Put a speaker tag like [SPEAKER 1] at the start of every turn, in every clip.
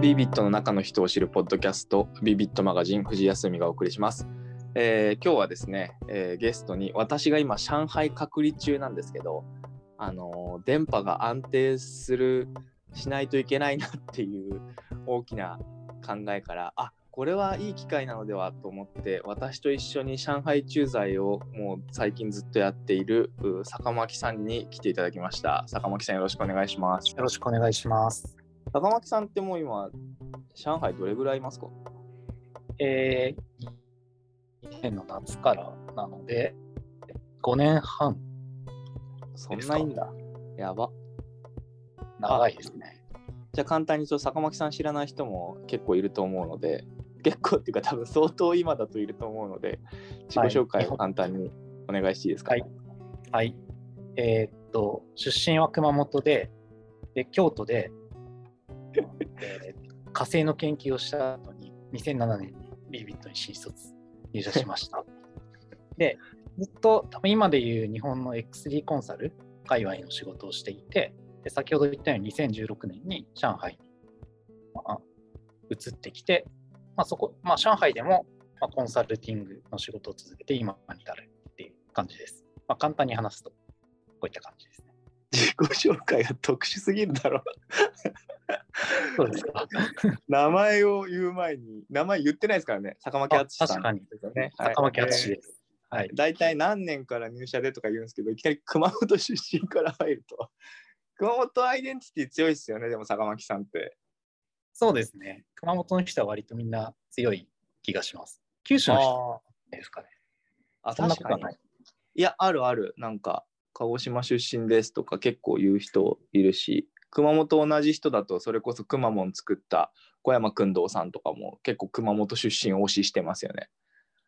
[SPEAKER 1] ビビットの中の人を知るポッドキャストビビットマガジン藤休みがお送りします、えー今日はですね、えーゲストに私が今上海隔離中なんですけどあのー電波が安定するしないといけないなっていう大きな考えからあこれはいい機会なのではと思って私と一緒に上海駐在をもう最近ずっとやっている坂巻さんに来ていただきました。坂巻さんよろしくお願いします。
[SPEAKER 2] よろしくお願いします。
[SPEAKER 1] 坂巻さんってもう今上海どれぐらいいますか？
[SPEAKER 2] えー、2年の夏からなので、5年半、
[SPEAKER 1] そんないんだ。やば。
[SPEAKER 2] 長いですね。
[SPEAKER 1] じゃあ簡単にちょっと坂巻さん知らない人も結構いると思うので結構っていうか多分相当今だといると思うので自己紹介を簡単にお願いしていいですか、
[SPEAKER 2] はい。はい。えーっと、出身は熊本で、で京都で、えー火星の研究をした後に、2007年にビビットに新卒入社しました。で、ずっと多分今でいう日本の X3 コンサル界隈の仕事をしていて、で先ほど言ったように2016年に上海に、まあ、移ってきて、まあ、そこ、まあ、上海でも、まあ、コンサルティングの仕事を続けて今に至るっていう感じです。まあ、簡単に話すと、こういった感じ。
[SPEAKER 1] 自己紹介が特殊すぎるだろ
[SPEAKER 2] そうですか。
[SPEAKER 1] 名前を言う前に名前言ってないですからね坂巻敦さん
[SPEAKER 2] あ確かに坂巻敦です。はい。
[SPEAKER 1] 大体何年から入社でとか言うんですけどいきなり熊本出身から入ると 熊本アイデンティティ強いですよねでも坂巻さんって
[SPEAKER 2] そうですね。熊本の人は割とみんな強い気がします。九州の人ですかね。
[SPEAKER 1] あ
[SPEAKER 2] そんなことはない。
[SPEAKER 1] いや、あるある。なんか、鹿児島出身ですとか結構言う人いるし、熊本同じ人だと、それこそくまモン作った小山君堂さんとかも結構熊本出身推ししてますよね。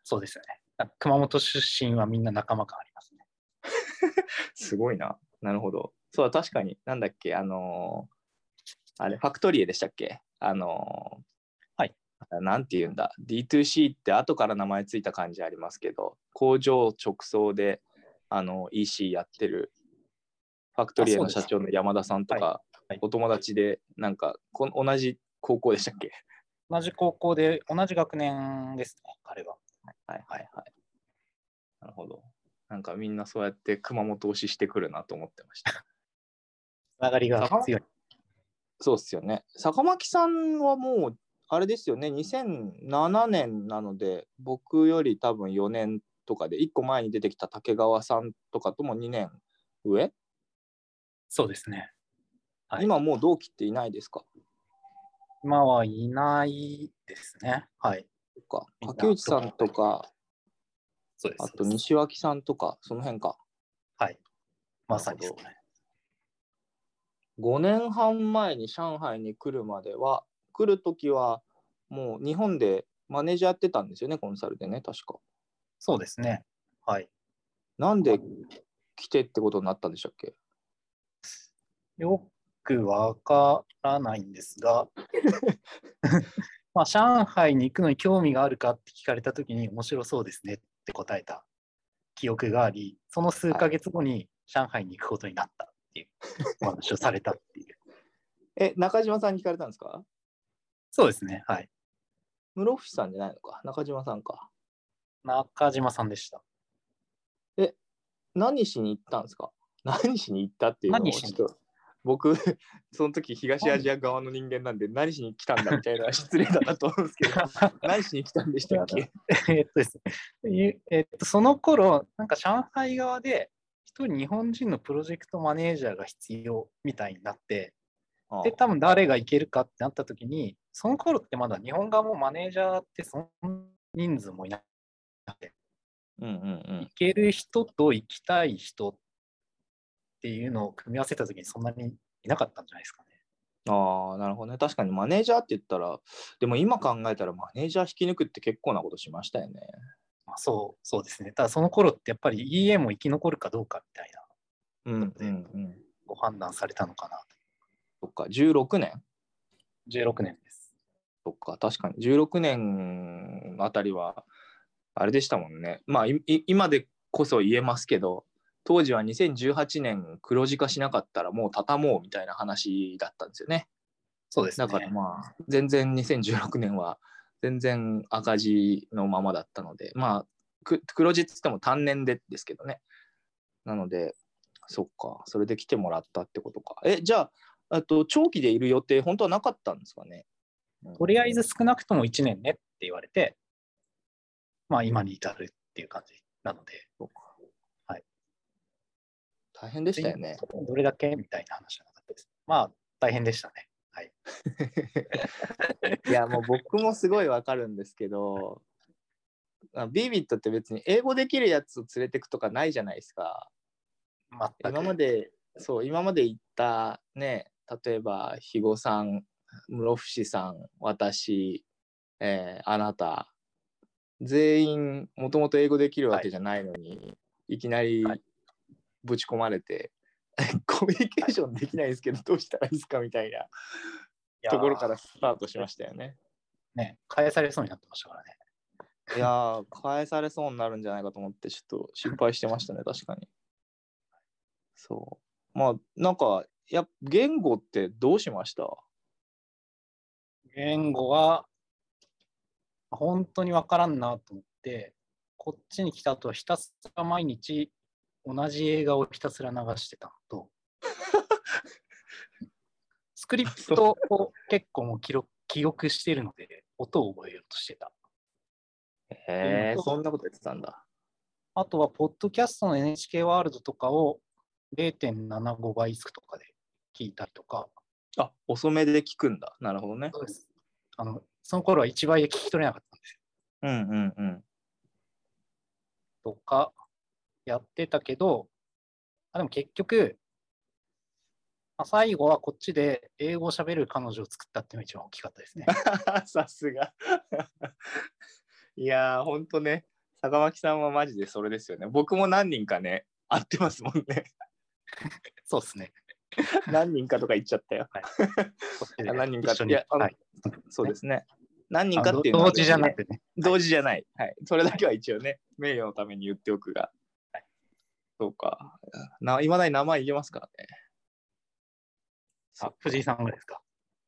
[SPEAKER 2] そうですよね。熊本出身はみんな仲間感ありますね。
[SPEAKER 1] すごいな。なるほど。そうだ、確かに、なんだっけ、あのーあれ、ファクトリエでしたっけ？あのー
[SPEAKER 2] はい。
[SPEAKER 1] なんて言うんだ？D2C って後から名前ついた感じありますけど、工場直送で、あの、EC やってる、ファクトリエの社長の山田さんとか、
[SPEAKER 2] はい
[SPEAKER 1] お友達で、なんかこん、同じ高校でしたっけ？
[SPEAKER 2] 同じ高校で同じ学年ですね、彼は。
[SPEAKER 1] はいはいはい。なるほど。なんかみんなそうやって熊本推ししてくるなと思ってました。
[SPEAKER 2] つながりが強い。
[SPEAKER 1] そうっすよね。坂巻さんはもう、あれですよね、2007年なので、僕より多分4年とかで、1個前に出てきた竹川さんとかとも2年上、
[SPEAKER 2] そうですね。はい
[SPEAKER 1] 今もう同期っていないですか？
[SPEAKER 2] 今はいないですね。はい。
[SPEAKER 1] とか竹内さんとか、
[SPEAKER 2] そうです。
[SPEAKER 1] あと西脇さんとか、その辺か。
[SPEAKER 2] はい。まさにそうね。
[SPEAKER 1] 5年半前に上海に来るまでは、来るときはもう日本でマネージャーやってたんですよね、コンサルでね、確か。
[SPEAKER 2] そうですね。はい。
[SPEAKER 1] なんで来てってことになったんでしたっけ？
[SPEAKER 2] よくわからないんですが、まあ、上海に行くのに興味があるかって聞かれたときに面白そうですねって答えた記憶があり、その数ヶ月後に上海に行くことになったっていう お話をされたっていう。
[SPEAKER 1] え、中島さんに聞かれたんですか？
[SPEAKER 2] そうですね。はい。
[SPEAKER 1] 室伏さんじゃないのか？中島さんか。
[SPEAKER 2] 中島さんでした。
[SPEAKER 1] 何しに行ったんですか？何しに行ったっていうのをちょっと僕 その時東アジア側の人間なんで何？しに来たんだみたいな 失礼だなと思うんですけど何しに来たんでしたっけ？
[SPEAKER 2] えっとです。ね、ゆえっと、その頃、なんか上海側で、一人日本人のプロジェクトマネージャーが必要みたいになって、
[SPEAKER 1] あ
[SPEAKER 2] で、多分誰がいけるかってなった時に、その頃ってまだ日本側もマネージャーってそんな人数もいな
[SPEAKER 1] うんうんうん
[SPEAKER 2] 行ける人と行きたい人っていうのを組み合わせた時にそんなにいなかったんじゃないですかね。
[SPEAKER 1] ああ、なるほどね。確かにマネージャーって言ったら、でも今考えたらマネージャー引き抜くって結構なことしましたよね。
[SPEAKER 2] まあ、そう、そうですね。ただその頃ってやっぱり EA も生き残るかどうかみたいな
[SPEAKER 1] うんうんうん。
[SPEAKER 2] ご判断されたのかな
[SPEAKER 1] そっか、16年？
[SPEAKER 2] と。16年です。
[SPEAKER 1] そっか、確かに16年あたりは、あれでしたもんね。まあ、今でこそ言えますけど、当時は2018年黒字化しなかったらもう畳もうみたいな話だったんですよね。
[SPEAKER 2] そうですね。
[SPEAKER 1] だからまあ、全然2016年は全然赤字のままだったので、まあ、く黒字っつっても単年でですけどね。なので、そっか、それで来てもらったってことか。え、じゃあ、あと長期でいる予定、本当はなかったんですかね？
[SPEAKER 2] とりあえず少なくとも1年ねって言われて、まあ今に至るっていう感じなので、はい。
[SPEAKER 1] 大変でしたよね。
[SPEAKER 2] どれだけみたいな話じゃなかったです。まあ大変でしたね。はい。
[SPEAKER 1] いや、もう僕もすごいわかるんですけど、あビービットって別に英語できるやつを連れてくとかないじゃないですか。今まで、そう、今まで行ったね、例えば、肥後さん、室伏さん、私、えーあなた、全員、もともと英語できるわけじゃないのに、い、きなり
[SPEAKER 2] はい
[SPEAKER 1] ぶち込まれて、コミュニケーションできないですけど、どうしたらいいですかみたいなところからスタートしましたよね。
[SPEAKER 2] ね、返されそうになってましたからね。
[SPEAKER 1] いやー、返されそうになるんじゃないかと思って、ちょっと心配してましたね、確かに。そう。まあ、なんか、やっ言語ってどうしました？
[SPEAKER 2] 言語は本当にわからんなと思って、こっちに来た後ひたすら毎日同じ映画をひたすら流してたのと、スクリプトを結構もう記録記憶してるので、音を覚えようとしてた。
[SPEAKER 1] へえ
[SPEAKER 2] うん
[SPEAKER 1] そんなことやってたんだ。
[SPEAKER 2] あとは、ポッドキャストの NHK ワールドとかを0.75倍速とかで聞いたりとか、
[SPEAKER 1] あ、遅めで聞くんだ。なるほどね。
[SPEAKER 2] あのその頃は1倍で聞き取れなかったんですよ。
[SPEAKER 1] うんうんうん。
[SPEAKER 2] とかやってたけど、あでも結局、まあ、最後はこっちで英語を喋る彼女を作ったっていうのが一番大きかったですね。
[SPEAKER 1] さすが。いやー、ほんとね、坂巻さんはマジでそれですよね。僕も何人かね、会ってますもんね。
[SPEAKER 2] そうですね。
[SPEAKER 1] 何人かとか言っちゃったよ。
[SPEAKER 2] こっちで
[SPEAKER 1] あ何人か
[SPEAKER 2] 一緒に
[SPEAKER 1] いやあの
[SPEAKER 2] はい、
[SPEAKER 1] そうですね。何人か
[SPEAKER 2] あ
[SPEAKER 1] っていうのは
[SPEAKER 2] 同時じゃなくてね。
[SPEAKER 1] 同時じゃない。はい。それだけは一応ね、名誉のために言っておくが。
[SPEAKER 2] はい
[SPEAKER 1] そうか。な、いまだに名前言えますからね。
[SPEAKER 2] あ藤井さんがですか？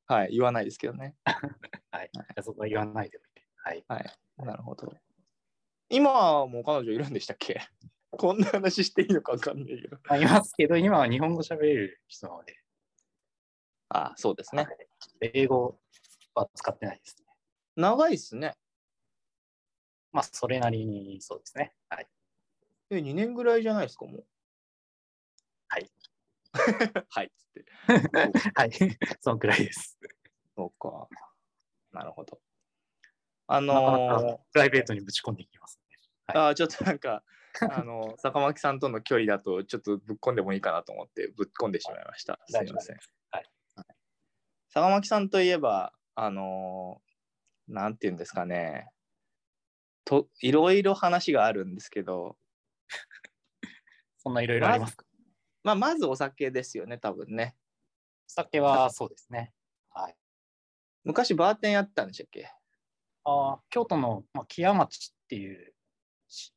[SPEAKER 1] はい。言わないですけどね。
[SPEAKER 2] はい。そこは言わないでおいて。はい。
[SPEAKER 1] はい。なるほど。今はもう彼女いるんでしたっけ？こんな話していいのかわかんないけど。
[SPEAKER 2] まあ、いますけど、今は日本語喋れる人なので、
[SPEAKER 1] あそうですね。
[SPEAKER 2] はい英語は使ってないですね。
[SPEAKER 1] 長いっすね。
[SPEAKER 2] まあ、それなりにそうですね。はい。
[SPEAKER 1] え、2年ぐらいじゃないですか、もう。
[SPEAKER 2] はい。
[SPEAKER 1] はい。つって。
[SPEAKER 2] はい。そのくらいです。
[SPEAKER 1] そうか。なるほど。あのー
[SPEAKER 2] かプライベートにぶち込んでいきます、ね。はい
[SPEAKER 1] あーちょっとなんか、あの、坂巻さんとの距離だと、ちょっとぶっ込んでもいいかなと思って、ぶっ込んでしまいました。すいません。
[SPEAKER 2] はい。
[SPEAKER 1] 坂巻さんといえば、あのーなんていうんですかね、といろいろ話があるんですけど、
[SPEAKER 2] そんないろいろありますか？
[SPEAKER 1] まあ、まずお酒ですよね、多分ね。
[SPEAKER 2] お酒はそうですね。はい。
[SPEAKER 1] 昔バーテンやってたんでしたっけ？
[SPEAKER 2] あー京都の、まあ、木屋町っていうし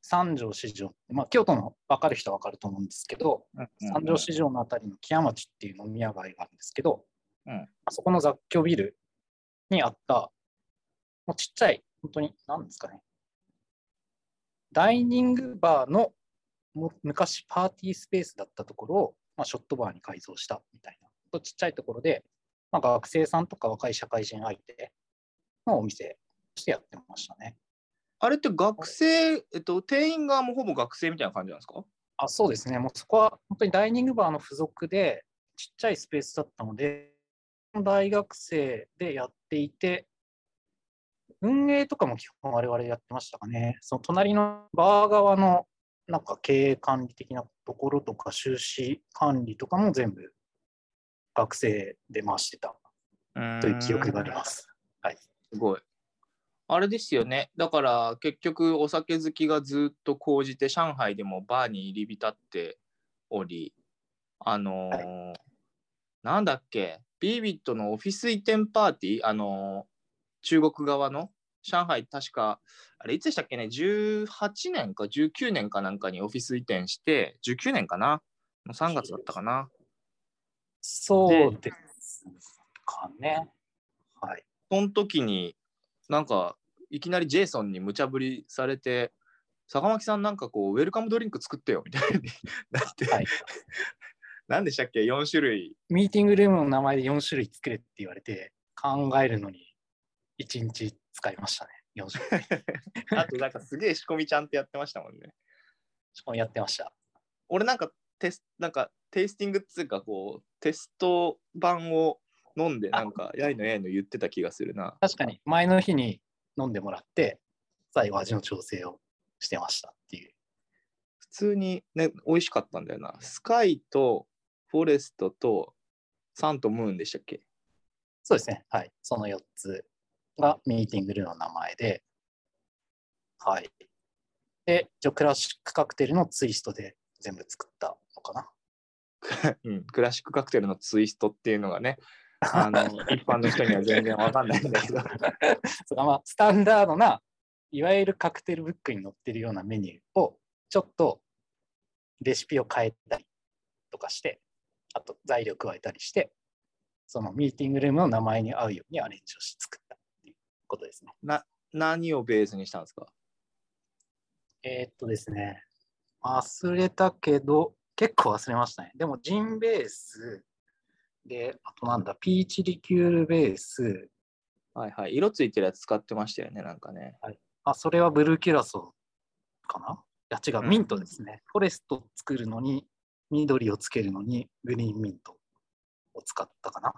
[SPEAKER 2] 三条市場、まあ、京都の分かる人は分かると思うんですけど、三条市場のあたりの木屋町っていう飲み屋街があるんですけど、
[SPEAKER 1] うん。
[SPEAKER 2] まあそこの雑居ビルにあった、もうちっちゃい、本当に、何ですかね、ダイニングバーのも昔パーティースペースだったところを、まあ、ショットバーに改造したみたいな、とちっちゃいところで、まあ、学生さんとか若い社会人相手のお店としてやってましたね。
[SPEAKER 1] あれって学生、えっと、店員側もほぼ学生みたいな感じなんですか？
[SPEAKER 2] あそうですね、もうそこは本当にダイニングバーの付属で、ちっちゃいスペースだったので、大学生でやっていて、運営とかも基本我々やってましたかね。その隣のバー側のなんか経営管理的なところとか、収支管理とかも全部学生で回してたという記憶があります。はい。
[SPEAKER 1] すごい。あれですよね。だから結局お酒好きがずっと講じて上海でもバーに入り浸っており、あのーなんだっけ、ビービットのオフィス移転パーティー、あのー中国側の？上海確か、あれいつでしたっけね、18年か19年かなんかにオフィス移転して、19年かな？の3月だったかな？
[SPEAKER 2] そうですかね。はい。
[SPEAKER 1] その時になんかいきなりジェイソンに無茶ぶりされて坂巻さんなんかこうウェルカムドリンク作ってよみたいに なって、
[SPEAKER 2] はい
[SPEAKER 1] 何でしたっけ？4種類
[SPEAKER 2] ミーティングルームの名前で4種類作れって言われて、考えるのに1日使いましたね。4種類。
[SPEAKER 1] あとなんかすげえ仕込みちゃんってやってましたもんね
[SPEAKER 2] しかもやってました。
[SPEAKER 1] 俺なんかテスなんかテイスティングっていうかこうテスト版を飲んでなんかやいのやいの言ってた気がするな
[SPEAKER 2] 確かに前の日に飲んでもらって、最後味の調整をしてましたっていう。
[SPEAKER 1] 普通にね美味しかったんだよなスカイとフォレストとサンとムーンでしたっけ？
[SPEAKER 2] そうですね。はい。その4つがミーティングルームの名前で、はい。で、一応クラシックカクテルのツイストで全部作ったのかな。
[SPEAKER 1] うん、クラシックカクテルのツイストっていうのがね、あの一般の人には全然わかんないんだけど、
[SPEAKER 2] そうまあ、スタンダードな、いわゆるカクテルブックに載ってるようなメニューを、ちょっとレシピを変えたりとかして、あと材料加えたりして、そのミーティングルームの名前に合うようにアレンジをして作ったっていうことですね。
[SPEAKER 1] 何をベースにしたんですか？
[SPEAKER 2] えーっとですね、忘れたけど、結構忘れましたね。でも、ジンベース、で、あとなんだ、ピーチリキュールベース、
[SPEAKER 1] はいはい。色ついてるやつ使ってましたよね、なんかね。
[SPEAKER 2] あ、それはブルーキュラソーかな？いや、違う、
[SPEAKER 1] うん
[SPEAKER 2] ミントですね。フォレスト作るのに、緑をつけるのに、グリーンミントを使ったかな。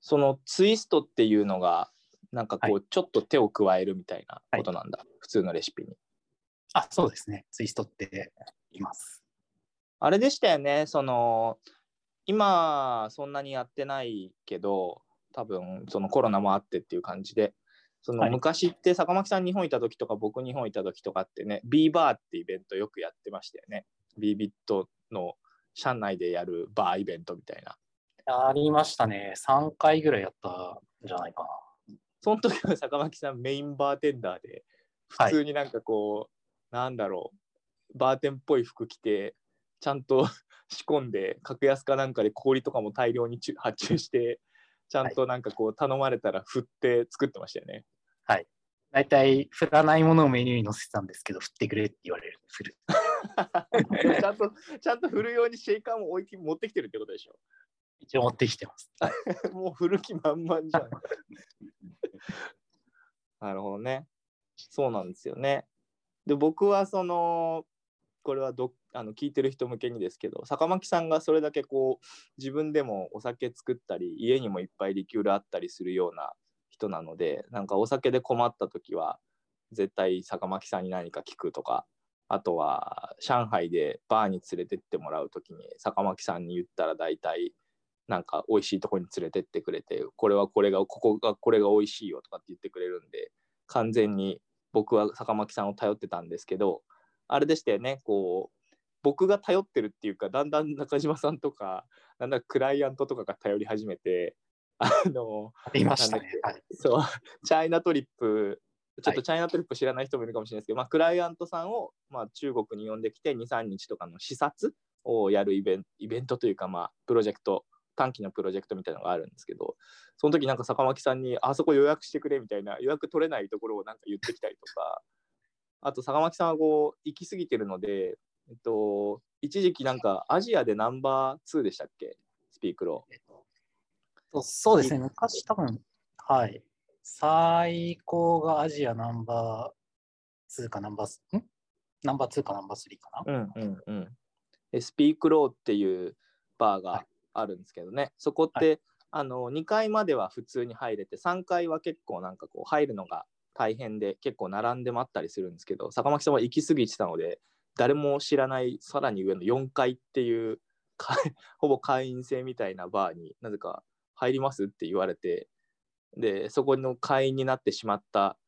[SPEAKER 1] そのツイストっていうのが、なんかこう、
[SPEAKER 2] は
[SPEAKER 1] ちょっと手を加えるみたいなことなんだ、普通のレシピに。
[SPEAKER 2] あ、そうですね。ツイストって言います。
[SPEAKER 1] あれでしたよね、その、今、そんなにやってないけど、多分、そのコロナもあってっていう感じで、その
[SPEAKER 2] はい
[SPEAKER 1] 昔って坂巻さん日本いた時とか僕日本いた時とかってね B バーってイベントよくやってましたよね B ビットの社内でやるバーイベントみたいな
[SPEAKER 2] ありましたね。3回ぐらいやったんじゃないかな。
[SPEAKER 1] その時は坂巻さんメインバーテンダーで
[SPEAKER 2] はい
[SPEAKER 1] 普通になんかこう、なんだろうバーテンっぽい服着てちゃんと仕込んで格安かなんかで氷とかも大量に注発注してちゃんとなんかこう頼まれたら振って作ってましたよね。
[SPEAKER 2] 大体、振らないものをメニューに載せてたんですけど、振ってくれって言われる。振る。
[SPEAKER 1] ちゃんとちゃんと振るようにシェイカーも置いて持ってきてるってことでしょ。
[SPEAKER 2] 一応持ってきてます。
[SPEAKER 1] もう振る気満々じゃん。なるほどね。そうなんですよね。で僕はそのこれはどあの聞いてる人向けにですけど坂巻さんがそれだけこう自分でもお酒作ったり家にもいっぱいリキュールあったりするような人なのでなんかお酒で困った時は絶対坂巻さんに何か聞くとかあとは上海でバーに連れてってもらう時に坂巻さんに言ったら大体なんか美味しいとこに連れてってくれてこれはこれがここがこれが美味しいよとかって言ってくれるんで完全に僕は坂巻さんを頼ってたんですけどあれでしたよねこう僕が頼ってるっていうかだんだん中島さんとかだんだんクライアントとかが頼り始めてあの
[SPEAKER 2] ありましたね。はい。
[SPEAKER 1] そうチャイナトリップちょっ
[SPEAKER 2] はい
[SPEAKER 1] とチャイナトリップ知らない人もいるかもしれないですけど、まあ、クライアントさんを、まあ、中国に呼んできて23日とかの視察をやるイベンイベントというか、まあ、プロジェクト短期のプロジェクトみたいなのがあるんですけどその時なんか坂巻さんにあそこ予約してくれみたいな予約取れないところをなんか言ってきたりとかあと坂巻さんはこう行き過ぎてるので、えっと、一時期なんかアジアでナンバー2でしたっけ？スピークロ
[SPEAKER 2] そうそうですね。昔多分、はい。最高がアジアナンバー2かナンバース、ん？ナンバー2かナンバー3かな、
[SPEAKER 1] うんうんうん。でスピークローっていうバーがあるんですけどね、そこって、
[SPEAKER 2] は
[SPEAKER 1] あの2階までは普通に入れて3階は結構なんかこう入るのが大変で結構並んで待ったりするんですけど坂巻さんは行き過ぎてたので誰も知らないさらに上の4階っていうか ほぼ会員制みたいなバーになぜか入りますって言われてでそこの会員になってしまった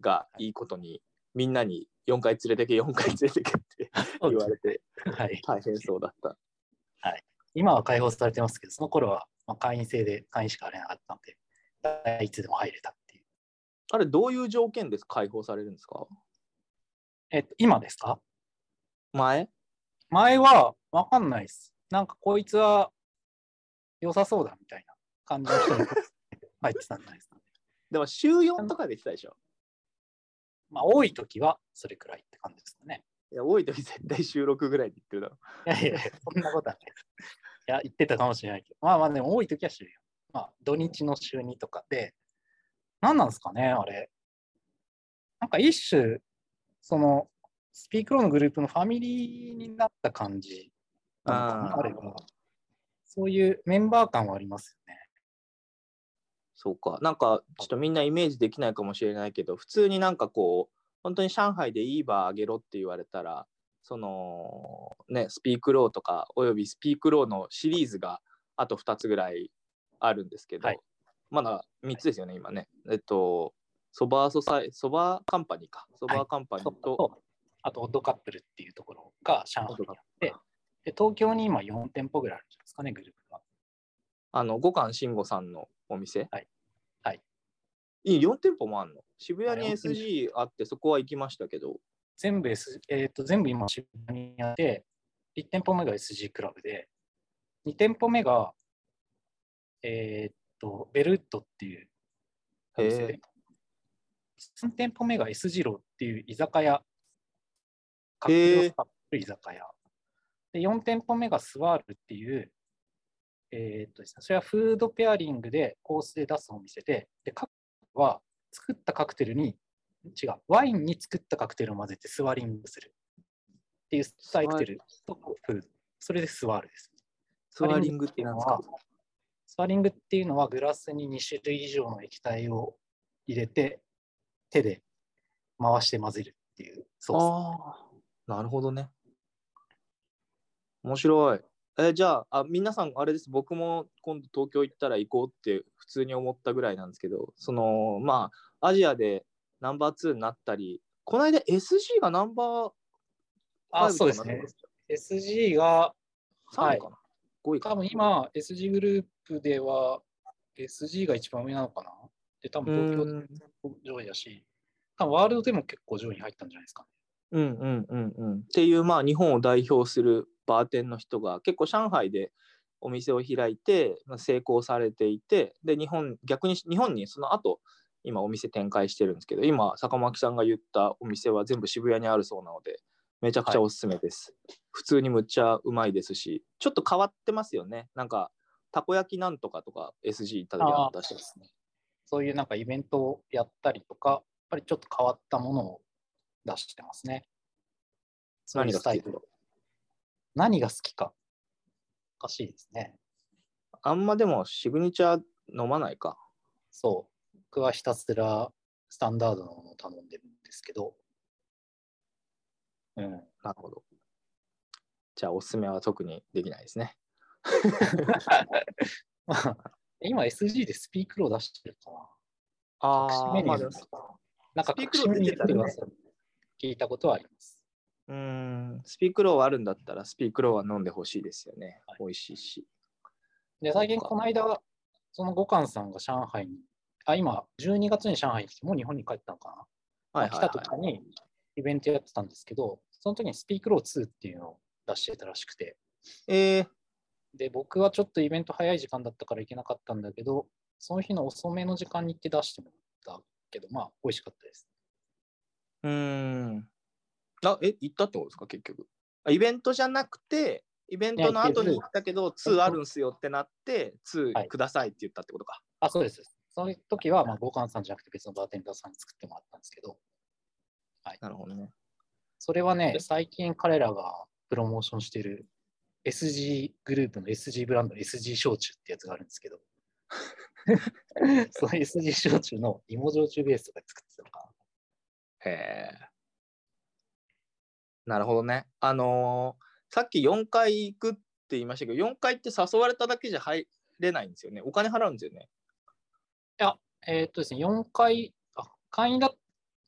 [SPEAKER 1] がいいことにみんなに4階連れてけ4階連れてけって言われて
[SPEAKER 2] はい。
[SPEAKER 1] 大変そうだった。
[SPEAKER 2] 今は開放されてますけど、その頃はまあ会員制で会員しか入れなかったので、いつでも入れたっていう。
[SPEAKER 1] あれどういう条件で解放されるんですか？
[SPEAKER 2] えっと、今ですか？
[SPEAKER 1] 前？
[SPEAKER 2] 前？はわかんないです。なんかこいつは良さそうだみたいな感じの人に 入ってたんじゃないですかね。
[SPEAKER 1] でも週4とかできたでしょ？
[SPEAKER 2] まあ、多い時はそれくらいって感じですかね。
[SPEAKER 1] いや、多い時絶対収録ぐらいで言ってるだろ。
[SPEAKER 2] いやいやそんなことはない。いや、言ってたかもしれないけど、まあまあでも多い時は週4。まあ、土日の週2とかで、何なんですかね、あれ。なんか一種、その、スピークローのグループのファミリーになった感じ
[SPEAKER 1] あー
[SPEAKER 2] あれば。そういうメンバー感はありますよね。
[SPEAKER 1] そうか。なんか、ちょっとみんなイメージできないかもしれないけど、普通になんかこう、本当に上海でいいバーあげろって言われたら、その、ね、スピークローとか、およびスピークローのシリーズがあと2つぐらいあるんですけど、
[SPEAKER 2] はい
[SPEAKER 1] まだ3つですよね、今ね。えっと、ソバーソサイ、ソバーカンパニーか。ソバーカンパニーと、
[SPEAKER 2] と、あと、オッドカップルっていうところが上海にあって、で東京に今4店舗ぐらいあるんじゃないですかね、グループが。
[SPEAKER 1] あの、五感慎吾さんのお店？
[SPEAKER 2] はいはい。
[SPEAKER 1] いい、4店舗もあんの？渋谷に SG あって、そこは行きましたけど、
[SPEAKER 2] 全部、S えー、と全部今渋谷にあって、1店舗目が SG クラブで、2店舗目が、えーっと、ベルウッドっていうお店
[SPEAKER 1] へ
[SPEAKER 2] で、3店舗目が S 字ローっていう居酒屋、カクテルを使ってる居酒屋。で、4店舗目がスワールっていう、えーっとですね、それはフードペアリングでコースで出すお店で、で、カクテルは作ったカクテルに、違う、ワインに作ったカクテルを混ぜてスワリングするっていうスタイルテルとフード。それでスワールです。
[SPEAKER 1] スワーリングって何ですか？
[SPEAKER 2] スワリングっていうのはグラスに2種類以上の液体を入れて手で回して混ぜるっていうソー
[SPEAKER 1] ああ、なるほどね。面白い。えじゃああ、皆さん、あれです、僕も今度東京行ったら行こうって普通に思ったぐらいなんですけど、その、まあ、アジアでナンバー2になったり、この間 SG がナンバー
[SPEAKER 2] あ
[SPEAKER 1] 5
[SPEAKER 2] そうですね。SG が、
[SPEAKER 1] 3
[SPEAKER 2] はい
[SPEAKER 1] 位かな、?5 位か
[SPEAKER 2] 多分今 SG グループでは SG が一番上なのかな？で、多
[SPEAKER 1] う
[SPEAKER 2] 分東
[SPEAKER 1] ん
[SPEAKER 2] 京上位だし、多分ワールドでも結構上位に入ったんじゃないですかね。
[SPEAKER 1] うんうんうんうん。っていう、まあ、日本を代表するバーテンの人が結構上海でお店を開いて、まあ、成功されていて、で、日本、逆に日本にその後、今お店展開してるんですけど、今、坂巻さんが言ったお店は全部渋谷にあるそうなので、めちゃくちゃおすすめです。普通にむっちゃうまいですし、ちょっと変わってますよね。なんか、たこ焼きなんとかとか SG 行った時あったし
[SPEAKER 2] すね。そういうなんかイベントをやったりとか、やっぱりちょっと変わったものを出してますね。
[SPEAKER 1] 何が好き
[SPEAKER 2] 何が好きか。おかしいですね。
[SPEAKER 1] あんまでもシグニチャー飲まないか。
[SPEAKER 2] そう。僕はひたすらスタンダードのものを頼んでるんですけど。うん。
[SPEAKER 1] なるほど。じゃあ、おすすめは特にできないですね。
[SPEAKER 2] まあ、今 SG でスピークロー出してるかな。
[SPEAKER 1] あ
[SPEAKER 2] 隠しメニュー
[SPEAKER 1] でも
[SPEAKER 2] なんか
[SPEAKER 1] スピークロー出てたね
[SPEAKER 2] って噂聞いたことはあります。
[SPEAKER 1] うーん、スピークローあるんだったら、スピークローは飲んでほしいですよね。
[SPEAKER 2] はい
[SPEAKER 1] 美味しいし。
[SPEAKER 2] で、最近この間、その五冠さんが上海に、あ、今、12月に上海に来て、もう日本に帰ったのかな？
[SPEAKER 1] はいはい、
[SPEAKER 2] 来た
[SPEAKER 1] はい
[SPEAKER 2] 時にイベントやってたんですけど、その時にスピークロー2っていうのを出してたらしくて、
[SPEAKER 1] えー、
[SPEAKER 2] で、僕はちょっとイベント早い時間だったから行けなかったんだけど、その日の遅めの時間に行って出してもらったけど、まあ、美味しかったです。
[SPEAKER 1] うーん。あ、え、行ったってことですか、結局。あイベントじゃなくて、イベントの後に行ったけど、2あるんすよってなって、2
[SPEAKER 2] はい
[SPEAKER 1] くださいって言ったってことか。
[SPEAKER 2] あ、そうです。その時は、まあ、五冠さんじゃなくて別のバーテンダーさんに作ってもらったんですけど、
[SPEAKER 1] なるほどね。
[SPEAKER 2] それはね、最近彼らがプロモーションしている SG グループの SG ブランド SG 焼酎ってやつがあるんですけど、その SG 焼酎の芋焼酎ベースとかで作って
[SPEAKER 1] へえ。なるほどね。あのーさっき4回行くって言いましたけど、4回って誘われただけじゃ入れないんですよね。お金払うんですよね。
[SPEAKER 2] な。えーっとですね、4回、あ会員だ、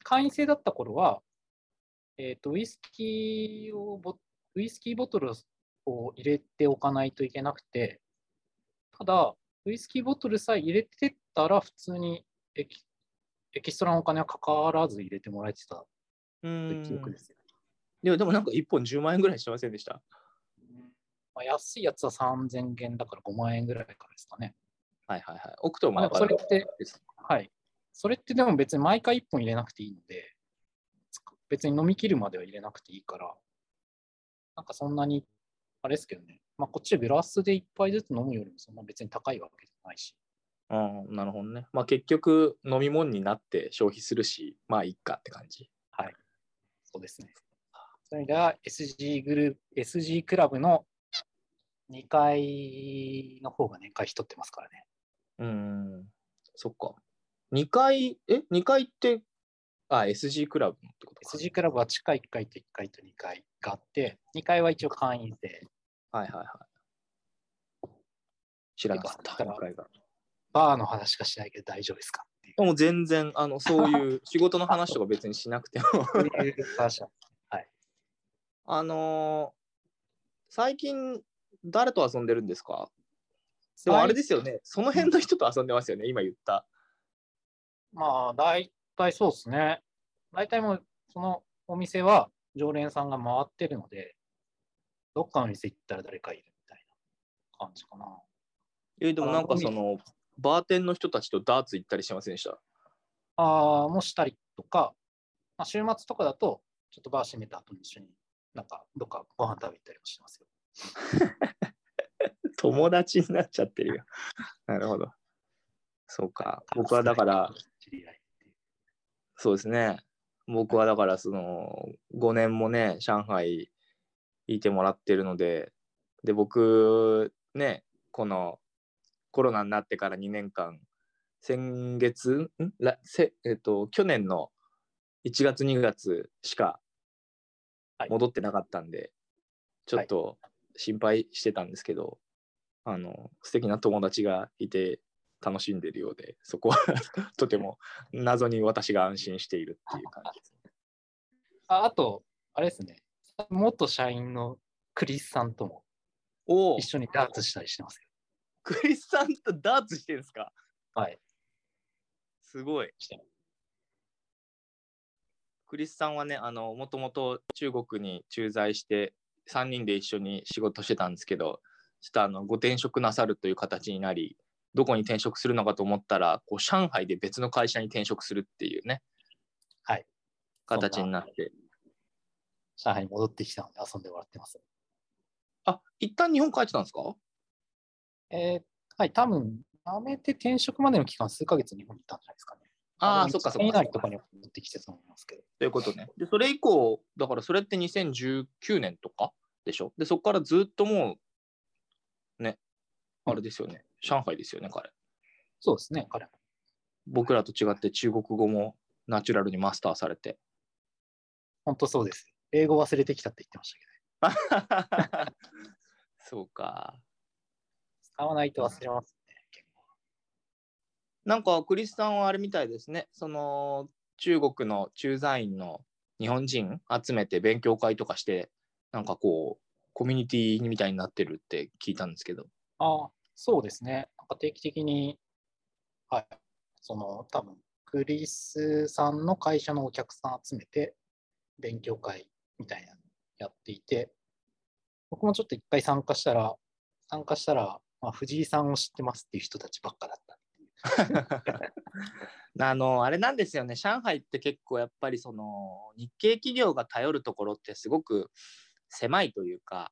[SPEAKER 2] 会員制だった頃は、えーっと、ウイスキーをボ、ウイスキーボトルを入れておかないといけなくて、ただ、ウイスキーボトルさえ入れてったら、普通にエキストラのお金はかからず入れてもらえてた記憶ですよ。
[SPEAKER 1] いや、でもなんか1本10万円ぐらいしてませんでした。
[SPEAKER 2] まあ、安いやつは3000元だから5万円ぐらいからですかね。
[SPEAKER 1] はいはいはい。奥とも
[SPEAKER 2] まあでもそれってはい。それってでも別に毎回1本入れなくていいので、別に飲み切るまでは入れなくていいから、なんかそんなに、あれですけどね、まあこっちでグラスで1杯ずつ飲むよりもそんな別に高いわけじゃないし、
[SPEAKER 1] うん、なるほどね。まあ結局飲み物になって消費するし、まあいいかって感じ。
[SPEAKER 2] はい。そうですね。それでは SG グループ、SG クラブの2階の方が年会費取ってますからね。
[SPEAKER 1] うん、そっか。2階、え ?2 階って、あ、SG クラブのってことか。
[SPEAKER 2] SG クラブは地下1階と1階と2階があって、2階は一応会員制。
[SPEAKER 1] はいはいはい。知らなかった。
[SPEAKER 2] だから
[SPEAKER 1] 2階が。
[SPEAKER 2] バーの話しかしないけど大丈夫ですかっていう。
[SPEAKER 1] もう全然、あの、そういう仕事の話とか別にしなくても。
[SPEAKER 2] そうい
[SPEAKER 1] あのー最近、誰と遊んでるんですか？でもあれですよね、その辺の人と遊んでますよね、今言った。
[SPEAKER 2] まあ、大体そうですね。大体もう、そのお店は常連さんが回ってるので、どっかの店行ったら誰かいるみたいな感じかな。
[SPEAKER 1] えでもなんか
[SPEAKER 2] あ
[SPEAKER 1] その、バーテンの人たちとダーツ行ったりしてませんでした？
[SPEAKER 2] ああ、もしたりとか、まあ、週末とかだと、ちょっとバー閉めた後に一緒になんかどっかご飯食べ行ったりもしてますよ。
[SPEAKER 1] 友達になっちゃってるよ。なるほど。そうか。僕はだから。そうですね。僕はだから、その、5年もね、上海いてもらってるので、で、僕、ね、このコロナになってから2年間、先月、ん？らせえっと、去年の1月、2月しか
[SPEAKER 2] はい
[SPEAKER 1] 戻ってなかったんで、ちょっと心配してたんですけど、あの、素敵な友達がいて楽しんでるようで、そこは とても謎に私が安心しているっていう感じですね。
[SPEAKER 2] ああと、あれですね、元社員のクリスさんとも一緒にダーツしたりしてますよ。
[SPEAKER 1] クリスさんとダーツしてるんですか？
[SPEAKER 2] はい。
[SPEAKER 1] すごい。
[SPEAKER 2] して
[SPEAKER 1] クリスさんはね、あの、もともと中国に駐在して、3人で一緒に仕事してたんですけど、ちょっとあの、ご転職なさるという形になり、どこに転職するのかと思ったら、こう、上海で別の会社に転職するっていうね、
[SPEAKER 2] はい。
[SPEAKER 1] 形になって。
[SPEAKER 2] 上海に戻ってきたので遊んでもらってます。
[SPEAKER 1] あ、一旦日本帰ってたんですか？
[SPEAKER 2] えーはい、多分、辞めて転職までの期間、数ヶ月日本にいたんじゃないですかね。
[SPEAKER 1] ああ、そっかそっか
[SPEAKER 2] とかには戻ってきてたと思いますけど。
[SPEAKER 1] ということね。で、それ以降、だからそれって2019年とかでしょ？で、そこからずっともう、ね、あれですよね。上海ですよね、彼。
[SPEAKER 2] そうですね、彼も。
[SPEAKER 1] 僕らと違って中国語もナチュラルにマスターされて。
[SPEAKER 2] 本当そうです。英語忘れてきたって言ってましたけど、
[SPEAKER 1] そうか。
[SPEAKER 2] 使わないと忘れますね、言語は
[SPEAKER 1] なんか、クリスさんはあれみたいですね。その、中国の駐在員の日本人集めて勉強会とかして、なんかこう、コミュニティみたいになってるって聞いたんですけど。
[SPEAKER 2] ああ、そうですね。なんか定期的に、はい、その、多分クリスさんの会社のお客さん集めて、勉強会みたいなのやっていて、僕もちょっと一回参加したら、参加したら、まあ、藤井さんを知ってますっていう人たちばっかだった。
[SPEAKER 1] あの、あれなんですよね。上海って結構やっぱりその日系企業が頼るところってすごく狭いというか、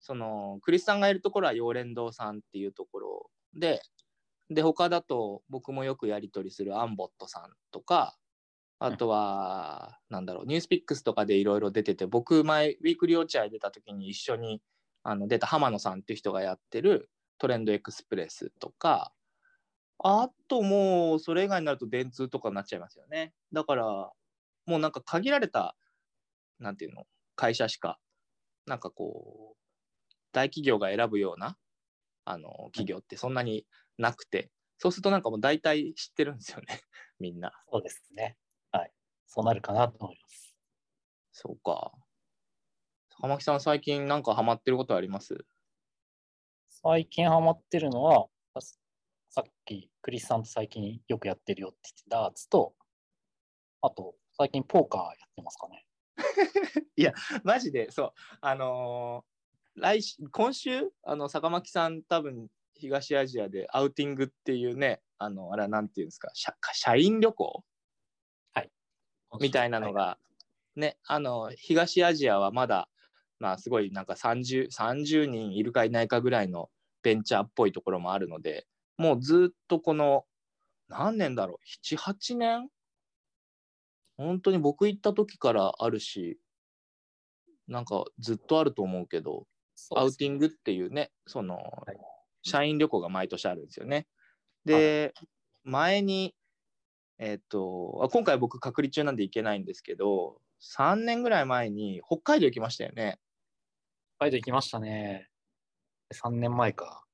[SPEAKER 1] そのクリスさんがいるところは陽連堂さんっていうところで、で、他だと僕もよくやり取りするアンボットさんとか、あとは、なんだろう、ニュースピックスとかでいろいろ出てて、僕前、ウィークリー落合出た時に一緒にあの出た浜野さんっていう人がやってるトレンドエクスプレスとか、あともうそれ以外になると電通とかになっちゃいますよね。だからもうなんか限られた、なんていうの、会社しか、なんかこう、大企業が選ぶようなあの企業ってそんなになくて、そうするとなんかもう大体知ってるんですよね、みんな。
[SPEAKER 2] そうですね。はい。そうなるかなと思います。
[SPEAKER 1] そうか。浜木さん、最近なんかハマってることあります？
[SPEAKER 2] 最近ハマってるのは、ささっきクリスさんと最近よくやってるよって言ってたダーツと、あと最近ポーカーやってますかね。
[SPEAKER 1] マジで、そう、あのー来週、今週、あの、坂巻さん多分東アジアでアウティングっていうね、あの、あれはなんていうんですか、社社員旅行？みたいなのが、ね、あの、東アジアはまだ、まあ、すごいなんか30、30人いるかいないかぐらいのベンチャーっぽいところもあるので、もうずっとこの、何年だろう、7、8年？本当に僕行った時からあるし、なんかずっとあると思うけど、アウティングっていうね、その、
[SPEAKER 2] はい
[SPEAKER 1] 社員旅行が毎年あるんですよね。で、前に、えっと、あ今回僕隔離中なんで行けないんですけど、3年ぐらい前に北海道行きましたよね。
[SPEAKER 2] 北海道行きましたね。3年前か。はい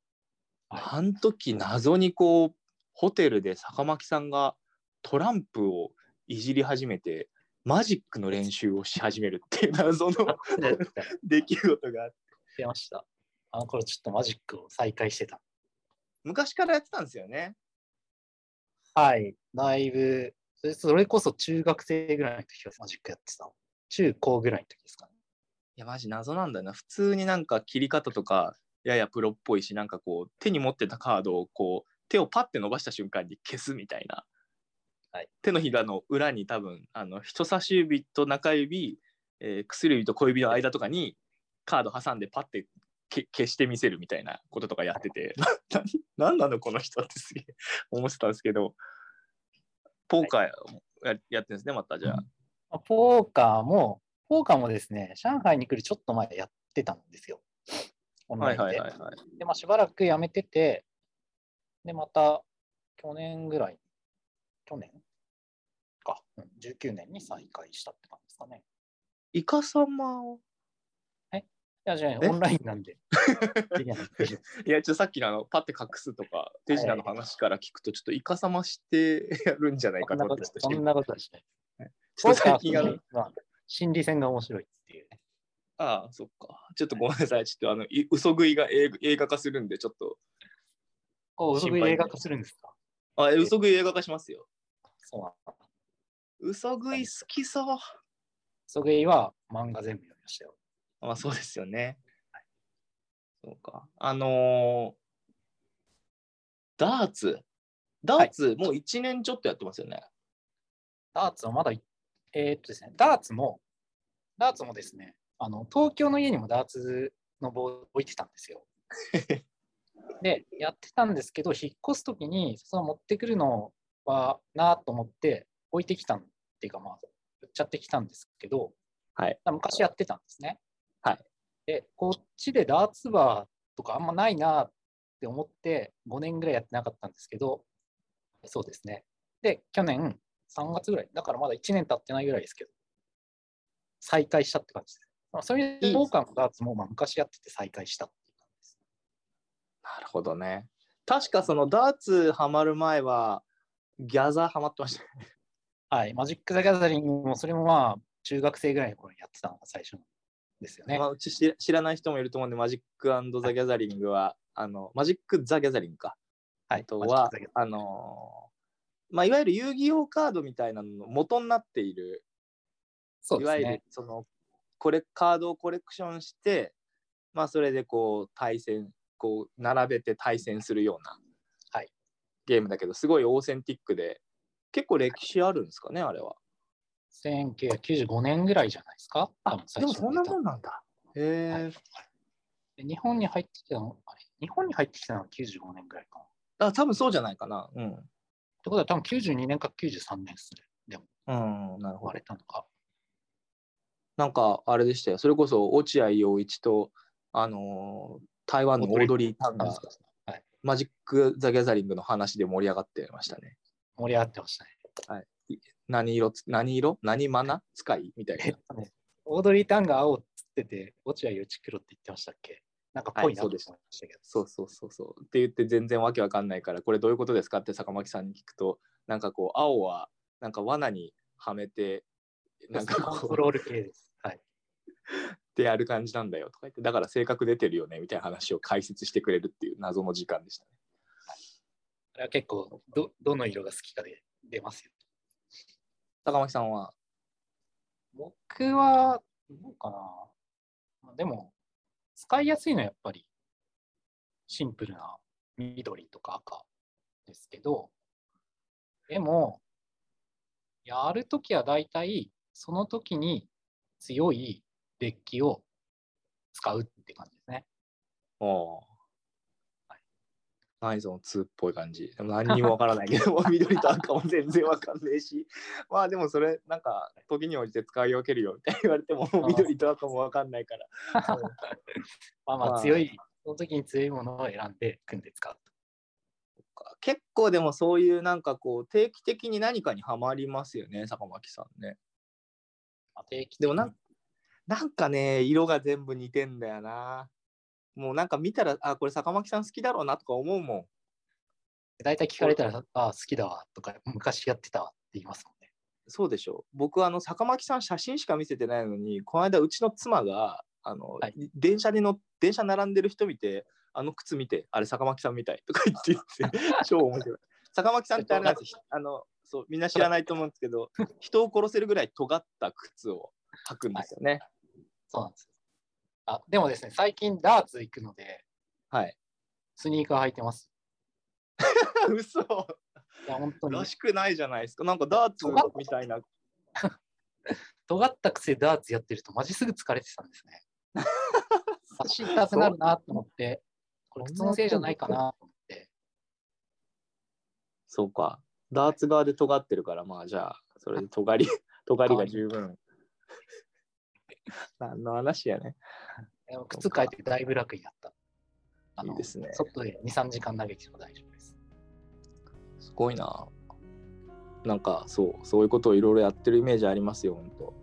[SPEAKER 1] あの時謎にこう、ホテルで坂巻さんがトランプをいじり始めて、マジックの練習をし始めるっていう 謎の出来事があって、
[SPEAKER 2] ました。あの頃ちょっとマジックを再開してた。
[SPEAKER 1] 昔からやってたんですよね。
[SPEAKER 2] はい。だいぶ、それそれこそ中学生ぐらいの時はマジックやってたの。中高ぐらいの時ですかね。
[SPEAKER 1] いや、マジ謎なんだよな。普通になんか切り方とか、ややプロっぽいし、なんかこう、手に持ってたカードをこう、手をパッて伸ばした瞬間に消すみたいな。
[SPEAKER 2] はい
[SPEAKER 1] 手のひらの裏に多分、あの人差し指と中指、えー薬指と小指の間とかにカード挟んでパッてけ消してみせるみたいなこととかやってて、ななんなのこの人ってすげえ思ってたんですけど、ポーカーややってるんですね、またじゃあ。
[SPEAKER 2] まあポーカーも、ポーカーもですね、上海に来るちょっと前やってたんですよ。オンラ
[SPEAKER 1] はい
[SPEAKER 2] インで。
[SPEAKER 1] はいはいはい。
[SPEAKER 2] で、まあ、しばらくやめてて、で、また去年ぐらい、去年？か、うん、19年に再開したって感じですかね。
[SPEAKER 1] イカ様を？
[SPEAKER 2] いや、じゃあ、
[SPEAKER 1] え？
[SPEAKER 2] オンラインなんで。い
[SPEAKER 1] や、ちょっとさっきのあの、パッて隠すとか、手品の話から聞くと、ちょっとイカ様してやるんじゃないかと思って、
[SPEAKER 2] そんなことはしない。
[SPEAKER 1] ちょっと最近あの
[SPEAKER 2] 心理戦が面白いっていうね。
[SPEAKER 1] ああ、そっか。ちょっとごめんなさい。ちょっとあの、い嘘食いが映映画化するんで、ちょっと。
[SPEAKER 2] お、嘘食い映画化するんですか？
[SPEAKER 1] あ、え嘘食い映画化しますよ。
[SPEAKER 2] そうなんだ。
[SPEAKER 1] 嘘食い好きそう。
[SPEAKER 2] 嘘食いは漫画全部読みましたよ。
[SPEAKER 1] まあ、そうですよね。そうか。あのーダーツ。ダーツ、もう1年ちょっとやってますよね。
[SPEAKER 2] ダーツはまだい、えーっとですね、ダーツも、ダーツもですね、あの、東京の家にもダーツの棒を置いてたんですよ。で、やってたんですけど、引っ越すときに、その持ってくるのはなと思って置いてきたんっていうか、まあ、売っちゃってきたんですけど、
[SPEAKER 1] はい
[SPEAKER 2] 昔やってたんですね。
[SPEAKER 1] はい。
[SPEAKER 2] で、こっちでダーツバーとかあんまないなって思って、5年ぐらいやってなかったんですけど、そうですね。で、去年3月ぐらい、だからまだ1年経ってないぐらいですけど、再開したって感じです。まあ、そういう
[SPEAKER 1] いいです
[SPEAKER 2] ポーカーのダーツもまあ昔やってて再開したっていう感じです。
[SPEAKER 1] なるほどね。確かそのダーツハマる前は、ギャザーハマってましたね。
[SPEAKER 2] はい。マジック・ザ・ギャザリングも、それもまあ、中学生ぐらいの頃にやってたのが最初ですよね。
[SPEAKER 1] まあ、うち知知らない人もいると思うんで、マジックザ・ギャザリングは、あの、マジック・ザ・ギャザリングか。
[SPEAKER 2] はい。
[SPEAKER 1] あとはあのーまあ、いわゆる遊戯王カードみたいなのの元になっている、
[SPEAKER 2] そう
[SPEAKER 1] いわゆる。そのこれカードをコレクションして、まあ、それでこう対戦こう並べて対戦するような、
[SPEAKER 2] はい
[SPEAKER 1] ゲームだけどすごいオーセンティックで結構歴史あるんですかねあれは。
[SPEAKER 2] 1995年ぐらいじゃないですか？多分最
[SPEAKER 1] でもそんなもんなんだ。へえ、
[SPEAKER 2] はいで日本に入ってきたの、あれ日本に入ってきたのは95年ぐらいかな。っ
[SPEAKER 1] あ多分そうじゃないかな。うん。
[SPEAKER 2] てことは多分92年か93年ですね。でも、
[SPEAKER 1] うん、なるほど
[SPEAKER 2] 生まれ。たのが。
[SPEAKER 1] なんかあれでしたよ。それこそ落合陽一と、あのー台湾のオードリー・タンが
[SPEAKER 2] はい。
[SPEAKER 1] マジック・ザ・ギャザリングの話で盛り上がってましたね。
[SPEAKER 2] 盛り上がってましたね。
[SPEAKER 1] 何色つ、何色？何マナ？使いみたいな。
[SPEAKER 2] えっとね、オードリー・タンが青っつってて、落合陽一黒って言ってましたっけ？なんかぽいなと思いましたけど。
[SPEAKER 1] そうそうそうそう。って言って全然わけわかんないから、これどういうことですかって坂巻さんに聞くと、なんかこう、青はなんか罠にはめて、なんか
[SPEAKER 2] コントロール系です。はい。
[SPEAKER 1] ってやる感じなんだよとか言って、だから性格出てるよねみたいな話を解説してくれるっていう謎の時間でしたね。
[SPEAKER 2] あれは結構ど、どの色が好きかで出ますよ。
[SPEAKER 1] 坂巻さんは、
[SPEAKER 2] 僕は、どうかな。まあでも、使いやすいのはやっぱり、シンプルな緑とか赤ですけど、でも、やるときは大体、その時に強いデッキを使うって感じですね。
[SPEAKER 1] おー何その2っぽい感じ。でも 何にもわからないけど、緑と赤も全然わかんねえし、まあでもそれ、なんか、時に応じて使い分けるよみたいに言われても、緑と赤もわかんないから。うん
[SPEAKER 2] まあま
[SPEAKER 1] まあ
[SPEAKER 2] あ強い、その時に強いものを選んで組んで使うと。
[SPEAKER 1] 結構でもそういうなんかこう、定期的に何かにはまりますよね、坂巻さんね。
[SPEAKER 2] まあ定期
[SPEAKER 1] でもなんなんかね、色が全部似てんだよな。もうなんか見たら、あ、これ坂巻さん好きだろうなとか思うもん。
[SPEAKER 2] 大体聞かれたら、ああ、好きだわとか、昔やってたわって言いますもんね。
[SPEAKER 1] そうでしょ僕あの坂巻さん写真しか見せてないのにこの間うちの妻があの、
[SPEAKER 2] はい
[SPEAKER 1] 電車に乗っ電車並んでる人見てあの靴見てあれ坂巻さんみたいとか言って言って超面白い坂巻さんってあれなんですよあのそうみんな知らないと思うんですけど人を殺せるぐらい尖った靴を履くんですよね
[SPEAKER 2] そうなんですよ。あ、でもですね、最近ダーツ行くので、
[SPEAKER 1] はい
[SPEAKER 2] スニーカー履いてます。
[SPEAKER 1] 嘘
[SPEAKER 2] いや、本当に
[SPEAKER 1] ら。しくないじゃないですかなんかダーツみたいな
[SPEAKER 2] 尖った癖でダーツやってると、マジすぐ疲れてたんですね。足痛くなるなと思って、これ靴のせいじゃないかなと思って。
[SPEAKER 1] そうかダーツ側で尖ってるからまあじゃあそれで尖り尖りが十分 何の話やね
[SPEAKER 2] 靴変えてだいぶ楽になった。あの
[SPEAKER 1] いいですね
[SPEAKER 2] 外で2、3時間投げても大丈夫です。
[SPEAKER 1] すごいな。なんかそう、そういうことをいろいろやってるイメージありますよ、本当。